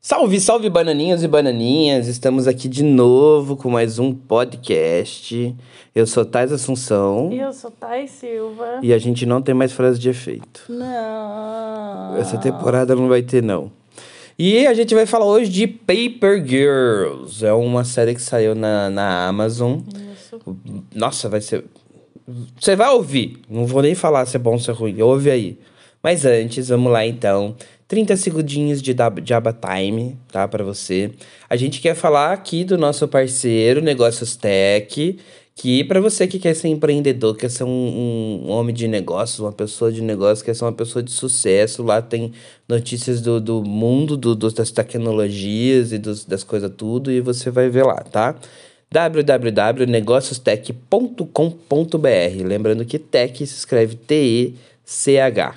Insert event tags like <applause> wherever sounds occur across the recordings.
Salve, salve bananinhos e bananinhas! Estamos aqui de novo com mais um podcast. Eu sou Thais Assunção E eu sou Thay Silva. e a gente não tem mais frase de efeito. Não. Essa temporada não vai ter, não. E a gente vai falar hoje de Paper Girls. É uma série que saiu na, na Amazon. Isso. Nossa, vai ser. Você vai ouvir. Não vou nem falar se é bom ou se é ruim. Ouve aí. Mas antes, vamos lá então. 30 segundinhos de Jabba Time, tá? Pra você. A gente quer falar aqui do nosso parceiro Negócios Tech. Que para você que quer ser empreendedor, quer ser um, um homem de negócios, uma pessoa de negócio, quer ser uma pessoa de sucesso, lá tem notícias do, do mundo do, das tecnologias e dos, das coisas tudo, e você vai ver lá, tá? www.negociostech.com.br. Lembrando que tech se escreve T-E-C-H,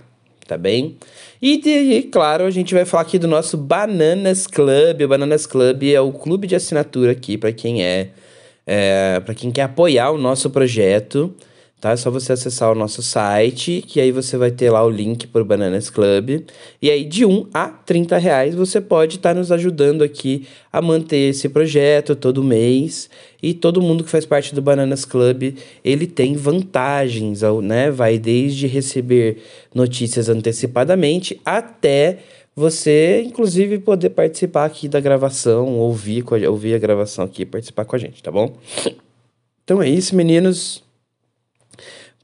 tá bem? E, e, claro, a gente vai falar aqui do nosso Bananas Club. O Bananas Club é o clube de assinatura aqui para quem é, é para quem quer apoiar o nosso projeto. Tá? É só você acessar o nosso site, que aí você vai ter lá o link para o Bananas Club. E aí, de 1 a 30 reais, você pode estar nos ajudando aqui a manter esse projeto todo mês. E todo mundo que faz parte do Bananas Club, ele tem vantagens, né? Vai desde receber notícias antecipadamente até você, inclusive, poder participar aqui da gravação, ouvir, ouvir a gravação aqui e participar com a gente, tá bom? Então é isso, meninos.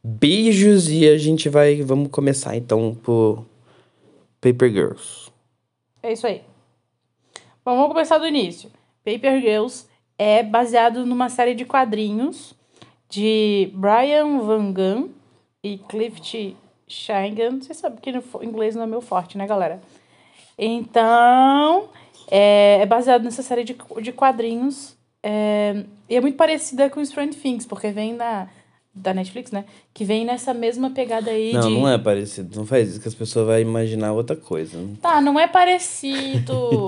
Beijos e a gente vai. Vamos começar então por Paper Girls. É isso aí. Bom, vamos começar do início. Paper Girls é baseado numa série de quadrinhos de Brian Van Gunn e Clift Shangan. Você sabe que no inglês não é meu forte, né, galera? Então, é, é baseado nessa série de, de quadrinhos. é, e é muito parecida com Stranger Things, porque vem na, da Netflix, né? Que vem nessa mesma pegada aí Não, de... não é parecido. Não faz isso que as pessoas vão imaginar outra coisa. Tá, não é parecido.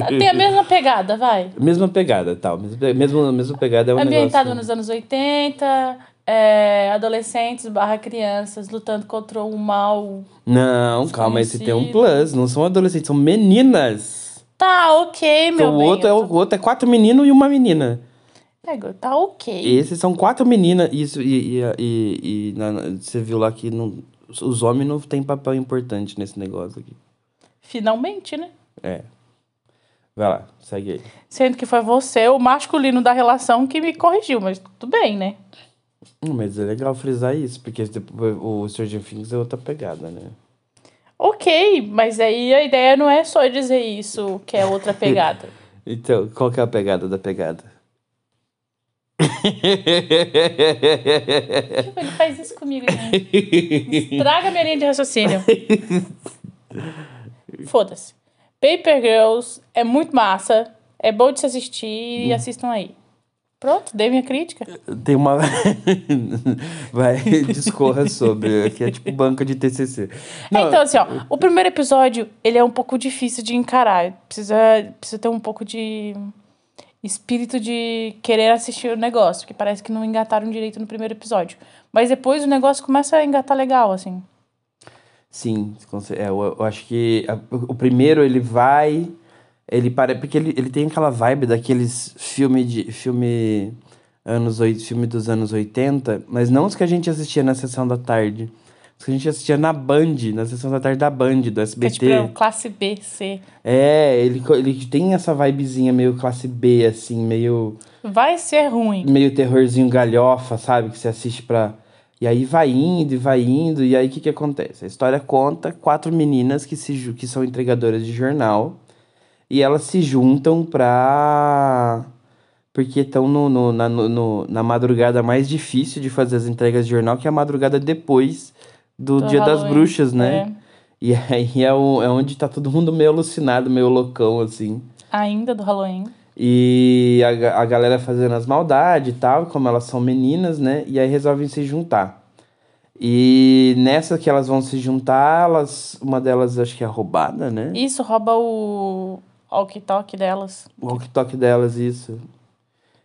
Tá, Tem a mesma pegada, vai. Mesma pegada, tal. Mesma, pe- mesma, pegada é um Ambientado negócio... nos anos 80, é, adolescentes barra crianças lutando contra um mal. Não, calma, esse tem um plus. Não são adolescentes, são meninas. Tá, ok, meu Então, o bem. outro, é, o outro é quatro meninos e uma menina. É, Tá ok. Esses são quatro meninas. Isso, e, e, e, e na- você viu lá que não, os homens não têm papel importante nesse negócio aqui. Finalmente, né? É. Vai lá, segue aí. Sendo que foi você, o masculino da relação, que me corrigiu, mas tudo bem, né? Hum, Mas é legal frisar isso, porque depois o Stranger Things é outra pegada, né? Ok, mas aí a ideia não é só dizer isso, que é outra <laughs> pegada. Então, qual que é a pegada da pegada? Tipo, Ele faz isso comigo, gente. Estraga minha linha de raciocínio. Foda-se. Paper Girls é muito massa. É bom de se assistir e assistam aí. Pronto, dei minha crítica. Tem uma. <laughs> Vai, discorra sobre. Aqui é tipo banca de TCC. É, então, assim, ó, o primeiro episódio, ele é um pouco difícil de encarar. Precisa, precisa ter um pouco de espírito de querer assistir o negócio, porque parece que não engataram direito no primeiro episódio. Mas depois o negócio começa a engatar legal, assim. Sim, é, eu, eu acho que a- o primeiro ele vai. Ele para, porque ele, ele tem aquela vibe daqueles filme de filme anos filme dos anos 80, mas não os que a gente assistia na sessão da tarde. Que a gente assistia na Band, na sessão da tarde da Band, do Que é SBT. tipo é classe B, C. É, ele, ele tem essa vibezinha meio classe B, assim, meio, Vai ser ruim. meio terrorzinho galhofa, sabe? Que você assiste pra. E aí vai indo e vai indo, e aí o que, que acontece? A história conta quatro meninas que, se, que são entregadoras de jornal, e elas se juntam pra. Porque estão no, no, na, no- na madrugada mais difícil de fazer as entregas de jornal, que é a madrugada depois do, Dia das Bruxas, né? é. E aí é, o- é onde tá todo mundo meio alucinado, meio loucão, assim. Ainda do Halloween. E a, a galera fazendo as maldades e tal, como elas são meninas, né? E aí resolvem se juntar. E nessa que elas vão se juntar, elas, uma delas acho que é roubada, né? Isso rouba o walkie-talkie delas. O walkie-talkie delas, isso.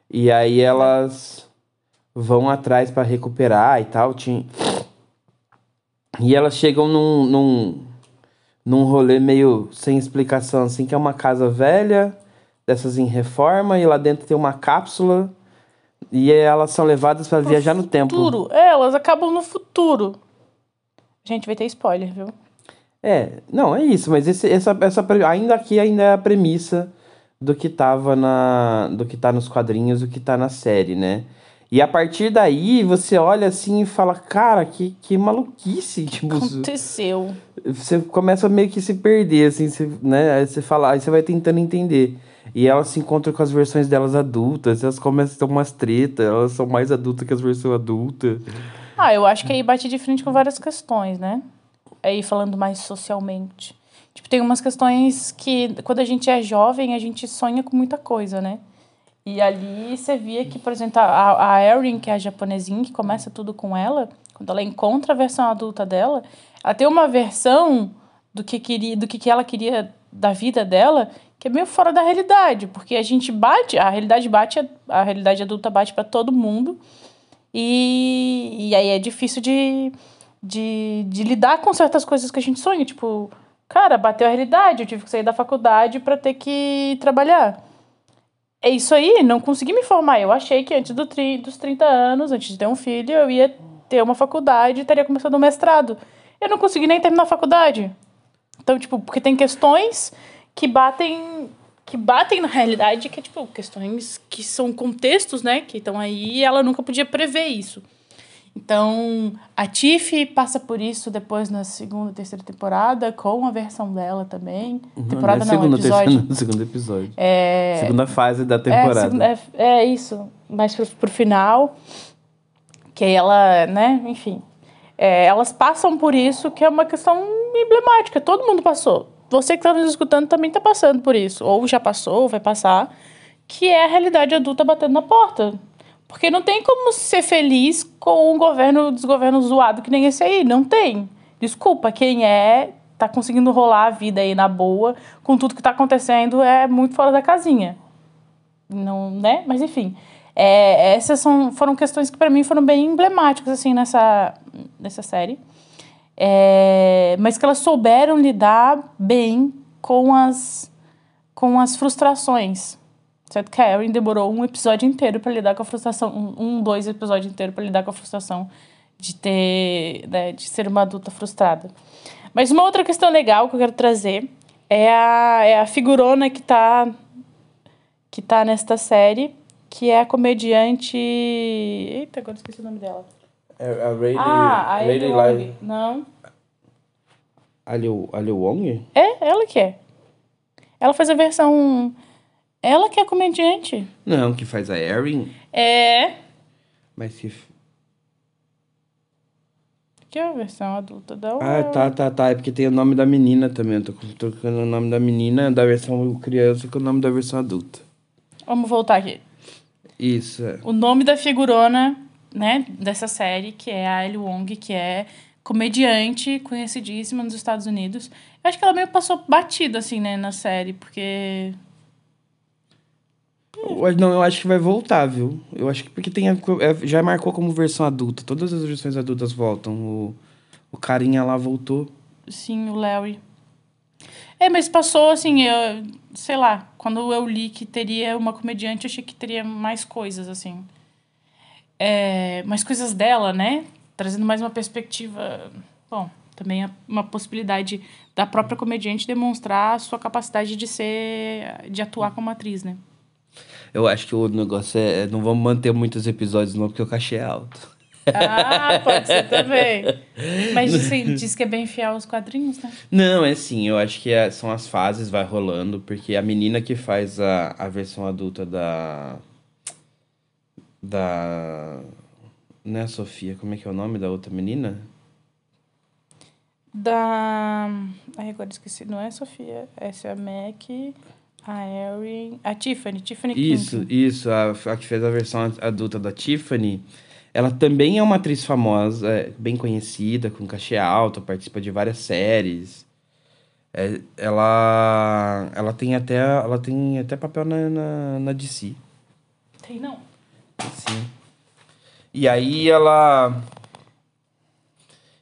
E aí elas vão atrás pra recuperar e tal. Tinha... E elas chegam num, num, num rolê meio sem explicação, assim, que é uma casa velha, dessas em reforma, e lá dentro tem uma cápsula. E elas são levadas para viajar no tempo. Futuro. É, elas acabam no futuro. Gente, vai ter spoiler, viu? É, não, é isso, mas esse, essa, essa, ainda aqui ainda é a premissa do que tava na, do que tá nos quadrinhos, do que tá na série, né? E a partir daí você olha assim e fala, cara, que, que maluquice, tipo, Aconteceu. você começa meio que se perder, assim, você, né? Aí você fala, aí você vai tentando entender. E elas se encontram com as versões delas adultas, elas começam a ter umas tretas, elas são mais adultas que as versões adultas. Ah, eu acho que aí bate de frente com várias questões, né? Aí falando mais socialmente. Tipo, tem umas questões que quando a gente é jovem, a gente sonha com muita coisa, né? E ali você via que, por exemplo, a, a Erin, que é a japonesinha, que começa tudo com ela, quando ela encontra a versão adulta dela, ela tem uma versão do que, queria, do que, que ela queria da vida dela que é meio fora da realidade, porque a gente bate, a realidade bate, a realidade adulta bate para todo mundo, e, e aí é difícil de, de, de lidar com certas coisas que a gente sonha. Tipo, cara, bateu a realidade, eu tive que sair da faculdade para ter que trabalhar. É isso aí, não consegui me formar. Eu achei que antes do tri, dos 30 anos, antes de ter um filho, eu ia ter uma faculdade e teria começado um mestrado. Eu não consegui nem terminar a faculdade. Então, tipo, porque tem questões que batem que batem na realidade, que é tipo questões que são contextos, né, que estão aí, e ela nunca podia prever isso. Então, a Tiff passa por isso depois na segunda, terceira temporada, com a versão dela também. Temporada não, segunda, episódio. terceira, segundo episódio. É, Segunda fase da é, temporada. segunda- é, é isso, mais pro, pro final, que ela, né, enfim. É, elas passam por isso, que é uma questão emblemática, todo mundo passou. Você que está nos escutando também está passando por isso, ou já passou, ou vai passar, que é a realidade adulta batendo na porta. Porque não tem como ser feliz com um governo, desgoverno zoado que nem esse aí, não tem. Desculpa, quem é, tá conseguindo rolar a vida aí na boa, com tudo que tá acontecendo, é muito fora da casinha não, né? Mas enfim, é, essas são, foram questões que para mim foram bem emblemáticas assim nessa nessa série, É, mas que elas souberam lidar bem com as com as frustrações. Certo? Que a Erin demorou um episódio inteiro para lidar com a frustração, um, dois episódios inteiros para lidar com a frustração de ter, né, de ser uma adulta frustrada. Mas uma outra questão legal que eu quero trazer é a, é a figurona que tá que tá nesta série, que é a comediante. Eita, agora esqueci o nome dela. É a Rayleigh, ah, a Rayleigh Live-. Não. A Liu, a Liu Wong? É, ela que é. Ela faz a versão. Ela que é comediante. Não, que faz a Erin, É. mas que... Que é a versão adulta dela. Ah, tá, tá, tá. É porque tem o nome da menina também. Eu tô trocando o nome da menina da versão criança com o nome da versão adulta. Vamos voltar aqui. Isso, é. O nome da figurona, né, dessa série, que é a Ellie Wong, que é comediante conhecidíssima nos Estados Unidos. Eu acho que ela meio passou batida, assim, né, na série, porque... Não, eu acho que vai voltar, viu? Eu acho que porque tem a- é, já marcou como versão adulta. Todas as versões adultas voltam. O, o carinha lá voltou. Sim, o Larry. É, mas passou assim, eu, sei lá, quando eu li que teria uma comediante, eu achei que teria mais coisas, assim. É, mais coisas dela, né? Trazendo mais uma perspectiva. Bom, também é uma possibilidade da própria comediante demonstrar a sua capacidade de ser. de atuar como atriz, né? Eu acho que o negócio é. Não vamos manter muitos episódios, não, porque o cachê é alto. Ah, pode ser <laughs> também. Mas assim, diz que é bem fiel aos quadrinhos, né? Não, é sim, eu acho que é- são as fases, vai rolando, porque a menina que faz a, a versão adulta da. Da. Não é a Sofia, como é que é o nome da outra menina? Da. Ai, agora esqueci. Não é a Sofia. Essa é a Mac, a Erin. A Tiffany. Tiffany Isso, King. isso, a, a que fez a versão ad- adulta da Tiffany. Ela também é uma atriz famosa, é, bem conhecida, com cachê alto, participa de várias séries. É, ela, ela tem até, ela tem até papel na, na, na DC. Tem não. Sim. E aí ela.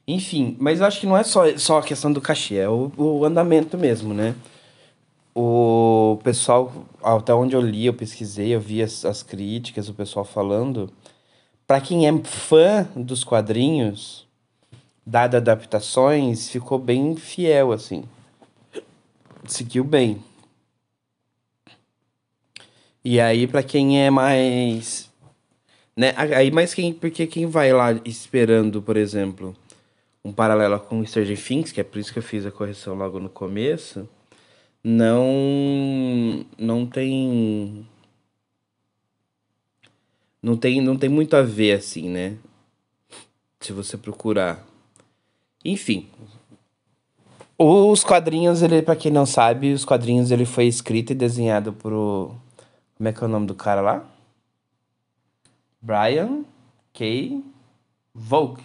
Enfim, mas acho que não é só, só a questão do cachê, é o, o andamento mesmo, né? O pessoal, até onde eu li, eu pesquisei, eu vi as, as críticas, o pessoal falando. Para quem é fã dos quadrinhos, dado adaptações, ficou bem fiel, assim. Seguiu bem. E aí, para quem é mais. Né? Aí, mais quem. Porque quem vai lá esperando, por exemplo, um paralelo com o Stranger Things, que é por isso que eu fiz a correção logo no começo, não. Não tem. Não tem, não tem muito a ver, assim, né? Se você procurar. Enfim. Os quadrinhos, ele, pra quem não sabe, os quadrinhos ele foi escrito e desenhado por. Como é que é o nome do cara lá? Brian K. Vogue.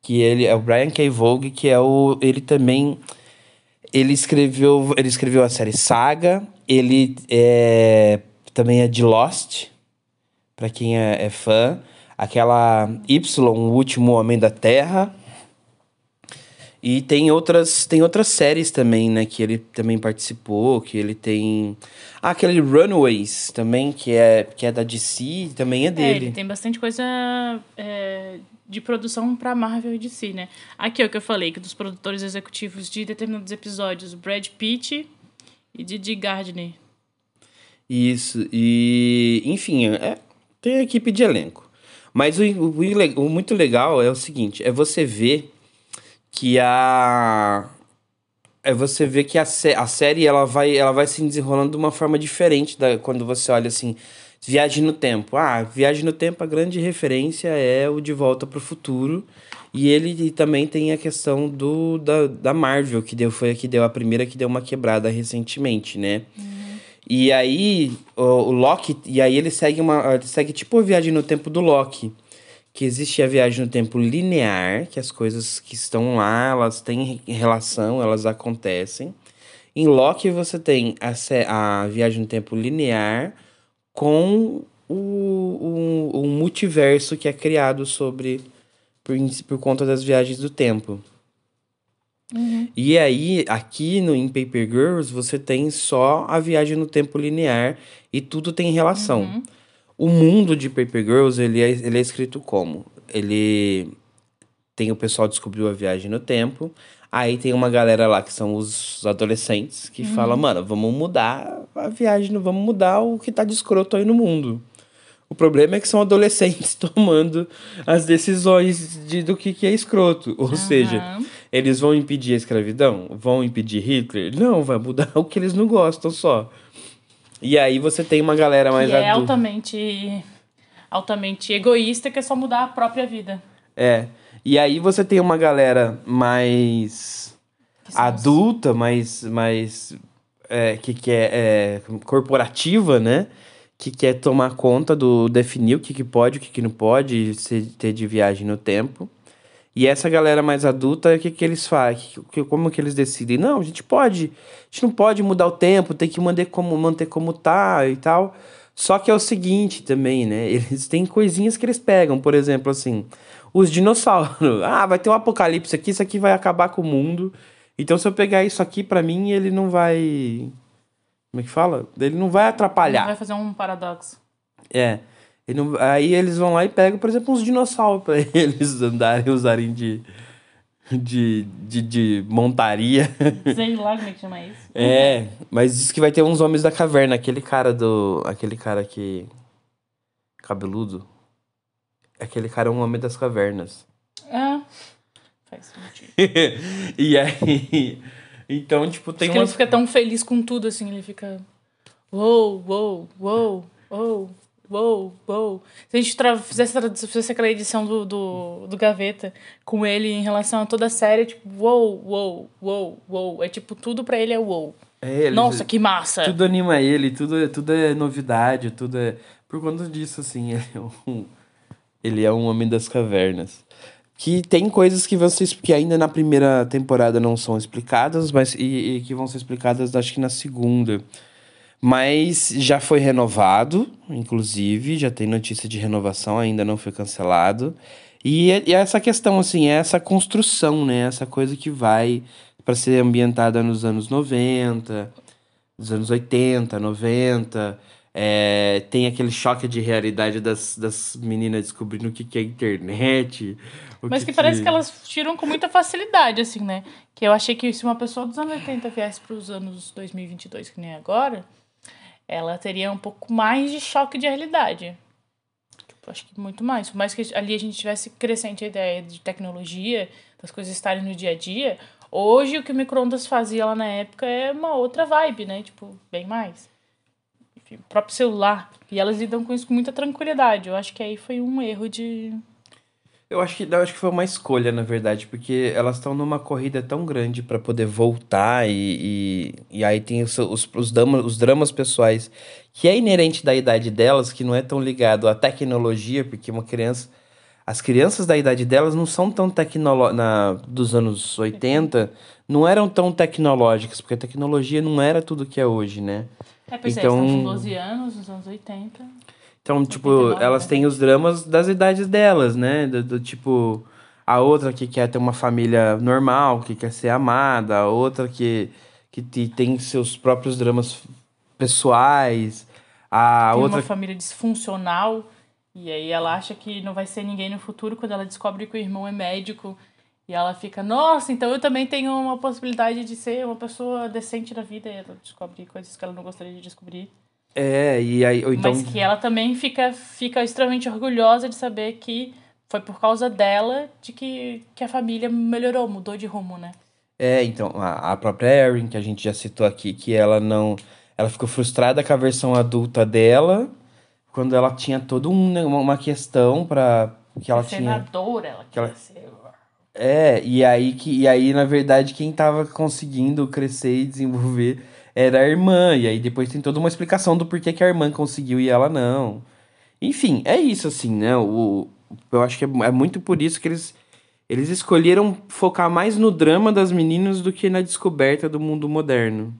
Que ele é o Brian K. Vogue, que é o. Ele também. Ele escreveu, ele escreveu a série Saga. Ele é, também é de Lost, para quem é, é fã. Aquela Y, o último Homem da Terra e tem outras, tem outras séries também, né? Que ele também participou, que ele tem... Ah, aquele Runaways também, que é, que é da DC, também é dele. É, ele tem bastante coisa é, de produção pra Marvel e DC, né? Aqui é o que eu falei, que dos produtores executivos de determinados episódios, Brad Pitt e Didi Gardner. Isso, e... Enfim, é, tem a equipe de elenco. Mas o, o, o muito legal é o seguinte, é você ver que a é você vê que a, a série ela vai ela vai se desenrolando de uma forma diferente da quando você olha assim Viagem no Tempo. Ah, Viagem no Tempo, a grande referência é o De Volta para o Futuro. E ele também tem a questão do da, da Marvel, que deu, foi a que deu a primeira que deu uma quebrada recentemente, né? Uhum. E aí, o, o Loki, e aí ele segue uma. Ele segue tipo a viagem no tempo do Loki que existe a viagem no tempo linear, que as coisas que estão lá, elas têm relação, elas acontecem. Em Loki você tem a, a viagem no tempo linear com o, o, o multiverso que é criado sobre por, por conta das viagens do tempo. Uhum. E aí, aqui no em Paper Girls, você tem só a viagem no tempo linear e tudo tem relação. Uhum. O mundo de Paper Girls, ele é, ele é escrito como? Ele tem o pessoal descobriu a viagem no tempo. Aí tem uma galera lá que são os adolescentes que uhum. fala, mano, vamos mudar a viagem, vamos mudar o que tá de escroto aí no mundo. O problema é que são adolescentes <laughs> tomando as decisões de, do que, que é escroto. Ou uhum. seja, eles vão impedir a escravidão? Vão impedir Hitler? Não, vai mudar <laughs> o que eles não gostam só. E aí você tem uma galera mais que é altamente altamente egoísta que é só mudar a própria vida. É. E aí você tem uma galera mais adulta, mais mais é, que quer é, corporativa, né? Que quer tomar conta do definir o que, que pode, o que, que não pode, ser, ter de viagem no tempo. E essa galera mais adulta, o que, que eles fazem? Que, como que eles decidem? Não, a gente pode. A gente não pode mudar o tempo, tem que manter como, manter como tá e tal. Só que é o seguinte também, né? <laughs> Eles têm coisinhas que eles pegam. Por exemplo, assim, os dinossauros. <laughs> Ah, vai ter um apocalipse aqui, isso aqui vai acabar com o mundo. Então, se eu pegar isso aqui para mim, ele não vai. Como é que fala? Ele não vai atrapalhar. Ele vai fazer um paradoxo. É. Não, aí eles vão lá e pegam, por exemplo, uns dinossauros para <laughs> eles andarem, usarem de, de, de, de montaria. <laughs> Sei lá como é que chama isso. É, mas diz que vai ter uns homens da caverna, aquele cara do. Aquele cara que. cabeludo. Aquele cara é um homem das cavernas. Ah. Faz sentido. <laughs> e aí. Então, tipo, tem Acho umas... ele fica tão feliz com tudo assim, ele fica. Uou, uou, uou, uou uou, uou. Se a gente fizesse, fizesse aquela edição do, do, do Gaveta com ele em relação a toda a série, tipo, uou, uou, uou, uou. É tipo, tudo pra ele é uou. É, Nossa, que massa! Tudo anima ele, tudo, tudo é novidade, tudo é. Por conta disso, assim, ele é um, ele é um homem das cavernas. Que tem coisas que vocês que ainda na primeira temporada não são explicadas, mas e, e que vão ser explicadas acho que na segunda. Mas já foi renovado, inclusive, já tem notícia de renovação, ainda não foi cancelado. E, e essa questão, assim, é essa construção, né? Essa coisa que vai para ser ambientada nos anos 90, nos anos 80, 90. É, tem aquele choque de realidade das, das meninas descobrindo o que, que é internet. Mas que, que, parece que elas tiram com muita facilidade, assim, né? Que eu achei que se uma pessoa dos anos 80 viesse para os anos 2022, que nem agora, ela teria um pouco mais de choque de realidade. Tipo, acho que muito mais. Por mais que ali a gente tivesse crescente a ideia de tecnologia, das coisas estarem no dia a dia, hoje o que o micro-ondas fazia lá na época é uma outra vibe, né? Tipo, bem mais próprio celular. E elas lidam com isso com muita tranquilidade. Eu acho que aí foi um erro de. Eu acho que, eu acho que foi uma escolha, na verdade, porque elas estão numa corrida tão grande para poder voltar e, e, e, aí tem os, os, os, dramas, os dramas pessoais que é inerente da idade delas, que não é tão ligado à tecnologia, porque uma criança. As crianças da idade delas não são tão tecnológicas. dos anos 80, não eram tão tecnológicas, porque a tecnologia não era tudo que é hoje, né? É, pois então, é, estão com 12 anos, nos anos 80. Então, tipo, elas têm os dramas das idades delas, né? Do, do, tipo, a outra que quer ter uma família normal, que quer ser amada, a outra que, que tem seus próprios dramas pessoais, a tem outra... uma família disfuncional, e aí ela acha que não vai ser ninguém no futuro quando ela descobre que o irmão é médico e ela fica, nossa, então eu também tenho uma possibilidade de ser uma pessoa decente na vida. E ela descobre coisas que ela não gostaria de descobrir. É, e aí. Ou então... Mas que ela também fica, fica extremamente orgulhosa de saber que foi por causa dela de que, que a família melhorou, mudou de rumo, né? É, então, a, a própria Erin, que a gente já citou aqui, que ela não. Ela ficou frustrada com a versão adulta dela, quando ela tinha toda um, uma questão para que ela senadora, tinha. ela queria ela, ser é, e aí, que, e aí, na verdade, quem tava conseguindo crescer e desenvolver era a irmã. E aí depois tem toda uma explicação do porquê que a irmã conseguiu e ela não. Enfim, é isso, assim, né? O, eu acho que é, é muito por isso que eles, eles escolheram focar mais no drama das meninas do que na descoberta do mundo moderno.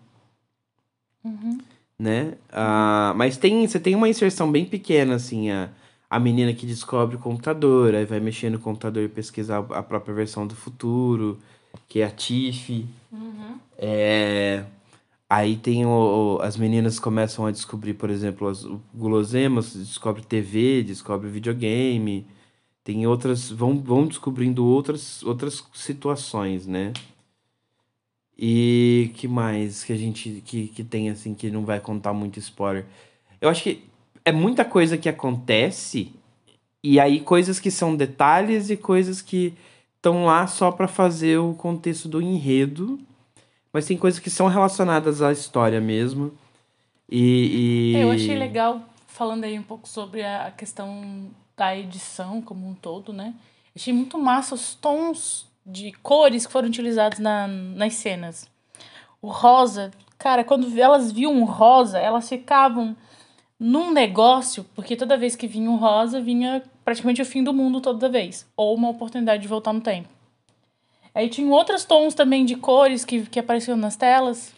Uhum. Né? Ah, mas tem, você tem uma inserção bem pequena, assim, a a menina que descobre o computador, aí vai mexer no computador e pesquisar a própria versão do futuro, que é a Tiff. Uhum. É... Aí tem o, as meninas começam a descobrir, por exemplo, as guloseimas, descobre TV, descobre videogame, tem outras, vão, vão descobrindo outras, outras situações, né? E que mais que a gente que, que tem assim que não vai contar muito spoiler? Eu acho que é muita coisa que acontece e aí coisas que são detalhes e coisas que estão lá só para fazer o contexto do enredo, mas tem coisas que são relacionadas à história mesmo. E, e... Eu achei legal falando aí um pouco sobre a questão da edição como um todo, né? Achei muito massa os tons de cores que foram utilizados na, nas cenas. O rosa, cara, quando elas viam um rosa, elas ficavam num negócio, porque toda vez que vinha um rosa, vinha praticamente o fim do mundo toda vez. Ou uma oportunidade de voltar no tempo. Aí tinha outros tons também de cores que, que apareciam nas telas,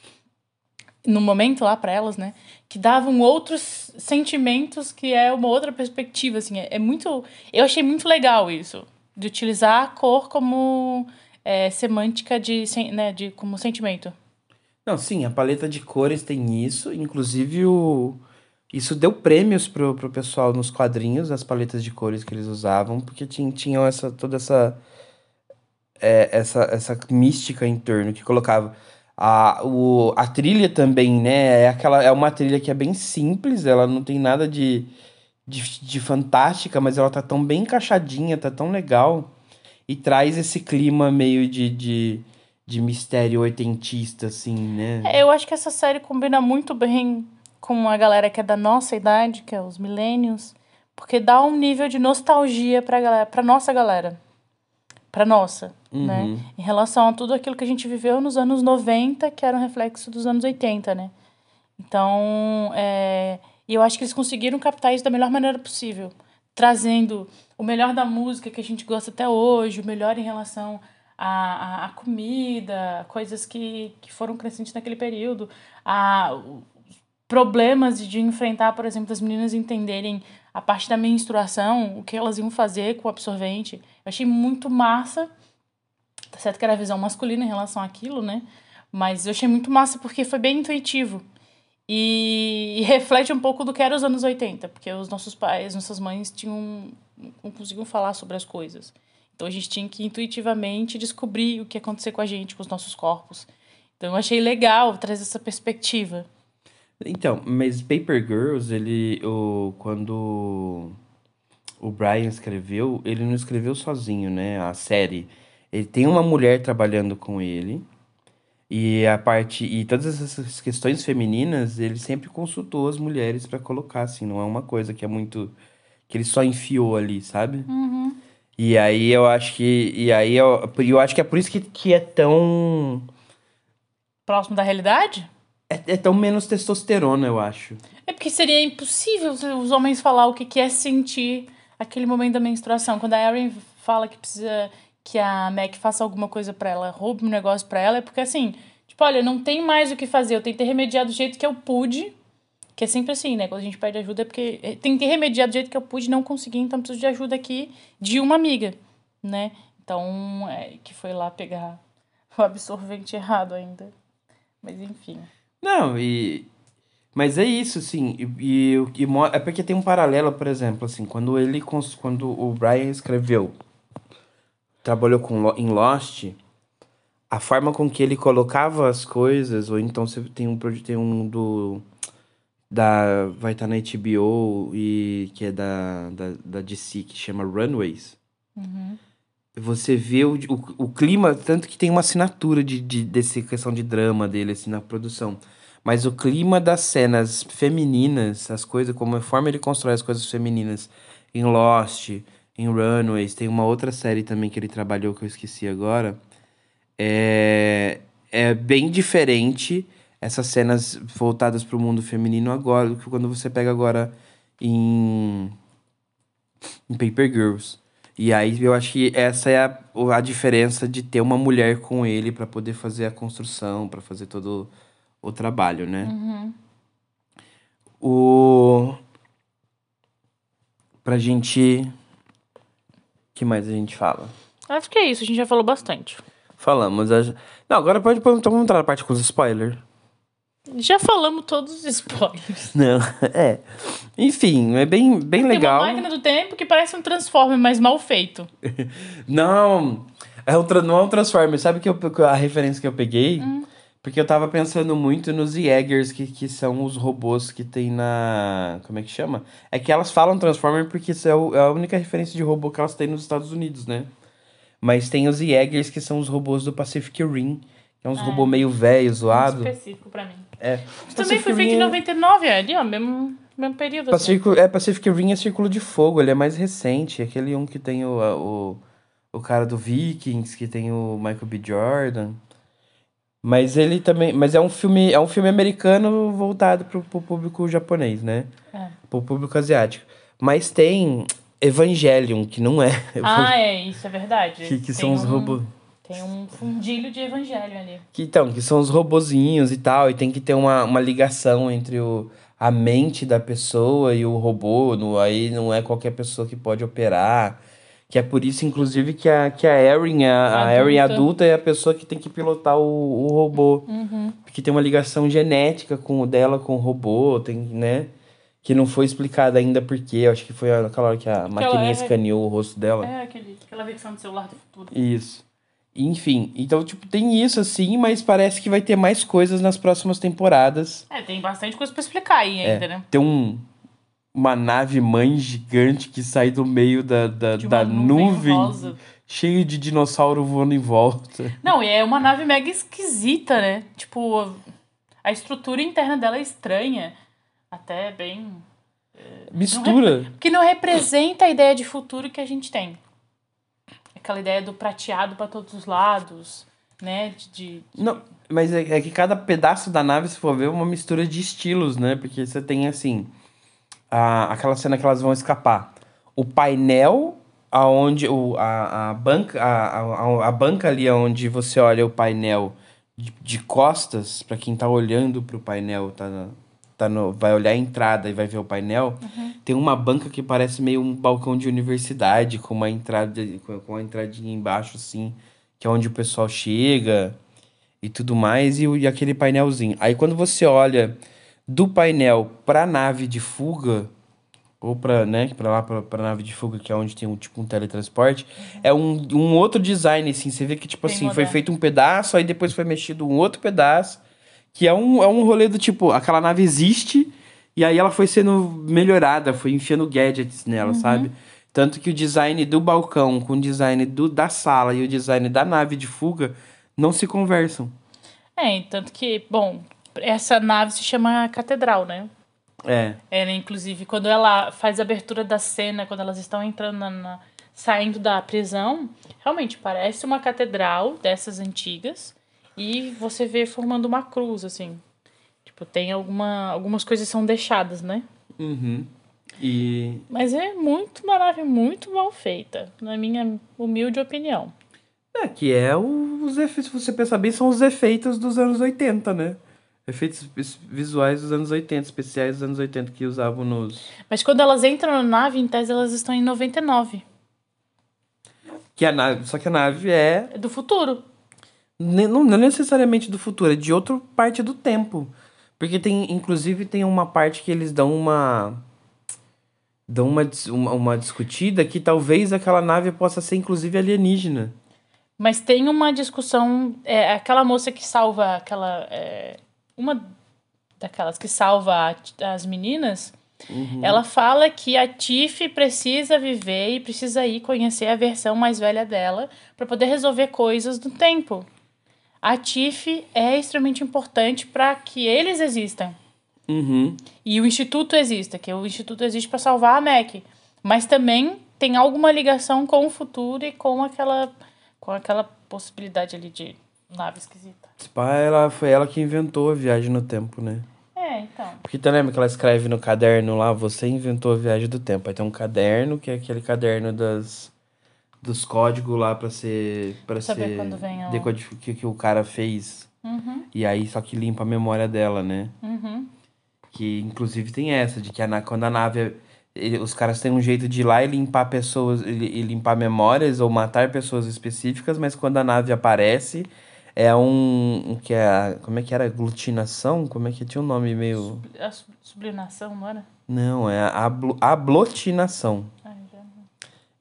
no momento lá para elas, né? Que davam outros sentimentos, que é uma outra perspectiva, assim. É, é muito. Eu achei muito legal isso. De utilizar a cor como é, semântica de, né, de, como sentimento. Não, sim, a paleta de cores tem isso. Inclusive o isso deu prêmios pro, pro pessoal nos quadrinhos, as paletas de cores que eles usavam, porque tinham, essa, toda essa, é, essa, essa mística em torno que colocava. A, o, a trilha também, né? É, aquela, é uma trilha que é bem simples, ela não tem nada de, de, de fantástica, mas ela tá tão bem encaixadinha, tá tão legal. E traz esse clima meio de, de, de mistério oitentista, assim, né? É, eu acho que essa série combina muito bem com a galera que é da nossa idade, que é os millennials, porque dá um nível de nostalgia pra galera, pra nossa galera. Pra nossa, uhum. né? Em relação a tudo aquilo que a gente viveu nos anos 90, que era um reflexo dos anos 80, né? Então, é... e eu acho que eles conseguiram captar isso da melhor maneira possível, trazendo o melhor da música que a gente gosta até hoje, o melhor em relação à, à, comida, coisas que, que foram crescentes naquele período, a, problemas de enfrentar, por exemplo, as meninas entenderem a parte da menstruação, o que elas iam fazer com o absorvente. Eu achei muito massa. Tá certo que era a visão masculina em relação àquilo, né? Mas eu achei muito massa porque foi bem intuitivo. E, reflete um pouco do que era os anos 80, porque os nossos pais, nossas mães tinham não conseguiam falar sobre as coisas. Então a gente tinha que intuitivamente descobrir o que ia acontecer com a gente, com os nossos corpos. Então eu achei legal trazer essa perspectiva. Então, mas Paper Girls, ele. O, quando o Brian escreveu, ele não escreveu sozinho, né? A série. Ele tem uma mulher trabalhando com ele. E a parte. E todas essas questões femininas, ele sempre consultou as mulheres para colocar, assim, não é uma coisa que é muito. que ele só enfiou ali, sabe? Uhum. E aí eu acho que. E aí eu, eu acho que é por isso que, que é tão. Próximo da realidade? É, é tão menos testosterona, eu acho. É porque seria impossível os homens falar o que que é sentir aquele momento da menstruação. Quando a Erin fala que precisa que a Mac faça alguma coisa para ela, roube um negócio para ela, é porque assim, tipo, olha, não tem mais o que fazer, eu tentei remediar do jeito que eu pude, que é sempre assim, né? Quando a gente pede ajuda é porque é, tentei remediar do jeito que eu pude, não consegui, então preciso de ajuda aqui de uma amiga, né? Então, é, que foi lá pegar o absorvente errado ainda. Mas enfim. Não, e. Mas é isso, assim. E, e, e é porque tem um paralelo, por exemplo, assim, quando ele. Quando o Brian escreveu. Trabalhou com, em Lost. A forma com que ele colocava as coisas, ou então você tem um tem um do. Da, vai estar na HBO e que é da, da, da DC, que chama Runways. Uhum. Você vê o, o, o, clima, tanto que tem uma assinatura de, de, dessa questão de drama dele, assim, na produção. Mas o clima das cenas femininas, as coisas, como a forma ele constrói as coisas femininas em Lost, em Runaways, tem uma outra série também que ele trabalhou que eu esqueci agora. É, é bem diferente essas cenas voltadas para o mundo feminino agora, quando você pega agora em, em Paper Girls. E aí eu acho que essa é a, a diferença de ter uma mulher com ele para poder fazer a construção, para fazer todo o trabalho, né? Uhum. O pra gente que mais a gente fala? Acho que é isso, a gente já falou bastante. Falamos. A... Não, agora pode então entrar na parte com os spoilers. Já falamos todos os spoilers. <laughs> Não, é. Enfim, é bem, bem Tem legal. uma máquina do tempo que parece um Transformer, mas mal feito. <laughs> não, é um, não é um Transformer. Sabe que eu, a referência que eu peguei? Hum. Porque eu tava pensando muito nos Jaegers, que, que são os robôs que tem na. Como é que chama? É que elas falam Transformer porque isso é, o, é a única referência de robô que elas têm nos Estados Unidos, né? Mas tem os Jaegers, que são os robôs do Pacific Rim. Que é uns É. robôs meio velho, zoado. Muito específico pra mim. É. Também foi feito Rim em é- 99, é ali, ó, mesmo, mesmo período. assim. Pacific, é, Pacific Rim é Círculo de Fogo, ele é mais recente. Aquele um que tem o, o, o cara do Vikings, que tem o Michael B. Jordan. Mas ele também. Mas é um filme, é um filme americano voltado pro, pro público japonês, né? É. Pro público asiático. Mas tem Evangelion, que não é. <laughs> Ah, é, isso é verdade. que, que Tem são os um- robôs. Tem um fundilho de evangelho ali. Que, então, que são os robozinhos e tal, e tem que ter uma, uma ligação entre o, a mente da pessoa e o robô, no, aí não é qualquer pessoa que pode operar. Que é por isso, inclusive, que a, que a Erin, a, a Adulta. Erin adulta é a pessoa que tem que pilotar o, o robô. Uhum. Porque tem uma ligação genética com o dela com o robô, tem, né? Que não foi explicada ainda porque, eu acho que foi aquela hora que a maquininha é- escaneou o rosto dela. É aquele, aquela versão do celular do futuro. Isso. Enfim, então, tipo, tem isso assim, mas parece que vai ter mais coisas nas próximas temporadas. É, tem bastante coisa pra explicar aí ainda, né? Tem um, uma nave mãe gigante que sai do meio da, da, da nuvem rosa. cheio de dinossauro voando em volta. Não, e é uma nave mega esquisita, né? Tipo, a estrutura interna dela é estranha. Até bem. Mistura. Que não representa a ideia de futuro que a gente tem. Aquela ideia do prateado pra todos os lados, né? De, de- Não, mas é, é que cada pedaço da nave, se for ver, é uma mistura de estilos, né? Porque você tem, assim, a, aquela cena que elas vão escapar. O painel, aonde o, a, a, banca, a, a, a banca ali onde você olha o painel de, de costas, pra quem tá olhando pro painel, tá, tá no, vai olhar a entrada e vai ver o painel, tem uma banca que parece meio um balcão de universidade, com uma entrada, com uma entradinha embaixo, assim, que é onde o pessoal chega e tudo mais, e, o- e aquele painelzinho. Aí quando você olha do painel pra nave de fuga, ou pra, né, pra lá, pra, pra nave de fuga, que é onde tem um, tipo um teletransporte, é um, um outro design, assim, você vê que, tipo Bem assim, foi moderno. feito um pedaço, aí depois foi mexido um outro pedaço, que é um, é um rolê do tipo, aquela nave existe, e aí ela foi sendo melhorada, foi enfiando gadgets nela, sabe? Tanto que o design do balcão com o design do, da sala e o design da nave de fuga não se conversam. É, tanto que, bom, essa nave se chama Catedral, né? É. Ela, inclusive, quando ela faz a abertura da cena, quando elas estão entrando na, na- saindo da prisão, realmente parece uma catedral dessas antigas e você vê formando uma cruz, assim. Tipo, tem alguma, algumas coisas são deixadas, né? Uhum. E Mas é muito, uma nave muito mal feita, na minha humilde opinião. É, que é o- os efeitos, se você pensar bem, são os efeitos dos anos 80, né? Efeitos vis- visuais dos anos 80, especiais dos anos 80 que usavam nos. Mas quando elas entram na nave, em tese, elas estão em 99. Que a nave, só que a nave é. É do futuro. Não, não necessariamente do futuro, é de outra parte do tempo. Porque tem, inclusive, tem uma parte que eles dão uma. dão uma, uma, uma discutida que talvez aquela nave possa ser, inclusive, alienígena. Mas tem uma discussão. É, aquela moça que salva aquela. é, uma daquelas que salva a- as meninas. Ela fala que a Tiff precisa viver e precisa ir conhecer a versão mais velha dela para poder resolver coisas do tempo. A Tiff é extremamente importante para que eles existam. Uhum. E o Instituto exista, que o Instituto existe para salvar a Mac. Mas também tem alguma ligação com o futuro e com aquela, com aquela possibilidade ali de nave esquisita. Pá, ela, foi ela que inventou a viagem no tempo, né? É, então. Porque tu lembra que ela escreve no caderno lá, você inventou a viagem do tempo. Aí tem um caderno, que é aquele caderno das dos códigos lá pra ser para Saber ser quando vem o- decodifi- que, que o cara fez. Uhum, E aí só que limpa a memória dela, né? uhum. Que inclusive tem essa de que a, quando a nave ele- os caras têm um jeito de ir lá e limpar pessoas e, e limpar memórias ou matar pessoas específicas, mas quando a nave aparece é um, um que é como é que era aglutinação? Como é que tinha um nome meio A su- sublimação, não era? Não, é a ablo- ablotinação. Ai, já não.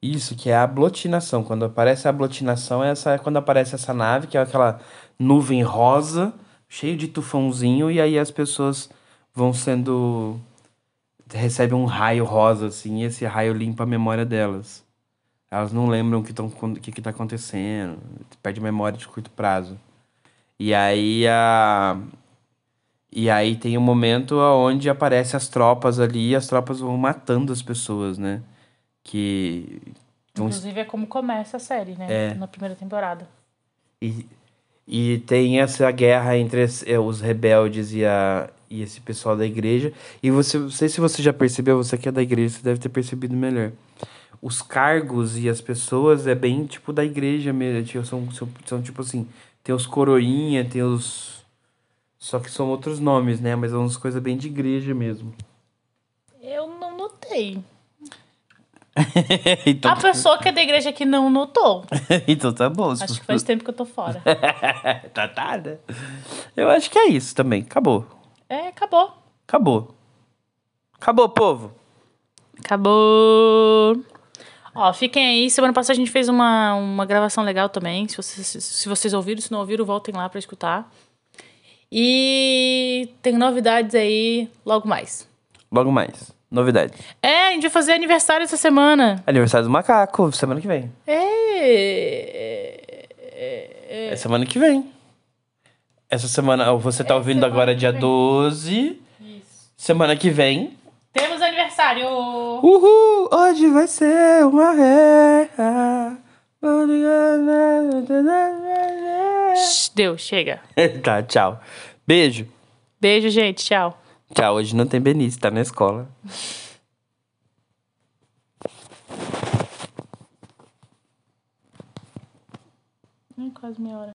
Isso, que é a ablotinação. Quando aparece a ablotinação, essa é quando aparece essa nave, que é aquela nuvem rosa, cheio de tufãozinho, e aí as pessoas vão sendo. recebem um raio rosa, assim, e esse raio limpa a memória delas. Elas não lembram o que, tão, o que, que tá acontecendo, perde memória de curto prazo. E aí a. E aí tem um momento onde aparecem as tropas ali e as tropas vão matando as pessoas, né? Que. Então, Inclusive é como começa a série, né? É. Na primeira temporada. e, e tem essa guerra entre eh, os rebeldes e, a, e esse pessoal da igreja. E você, não sei se você já percebeu, você que é da igreja, você deve ter percebido melhor. Os cargos e as pessoas é bem tipo da igreja mesmo. tipo, São, são, são tipo assim: tem os coroinha, tem os. Só que são outros nomes, né? Mas são umas coisas bem de igreja mesmo. Eu não notei. <laughs> então, A pessoa que é da igreja que não notou. <laughs> então tá bom. Acho que faz tempo que eu tô fora. <laughs> tá, tá, né? Eu acho que é isso também. Acabou. É, acabou. Acabou. Acabou, povo. Acabou. Ó, fiquem aí. Semana passada a gente fez uma, uma gravação legal também. Se vocês, se vocês ouviram, se não ouviram, voltem lá pra escutar. E tem novidades aí logo mais. Logo mais. Novidade. É, a gente vai fazer aniversário essa semana. Aniversário do macaco, semana que vem. É. É semana que vem. Essa semana, você tá ouvindo semana agora dia vem. 12. Isso. Semana que vem. Temos aniversário! Uhul! Hoje vai ser uma guerra. Deu, chega. <laughs> tá, tchau. Beijo. Beijo, gente. Tchau. Tchau, hoje não tem Benício, tá na escola. Hum, quase meia hora.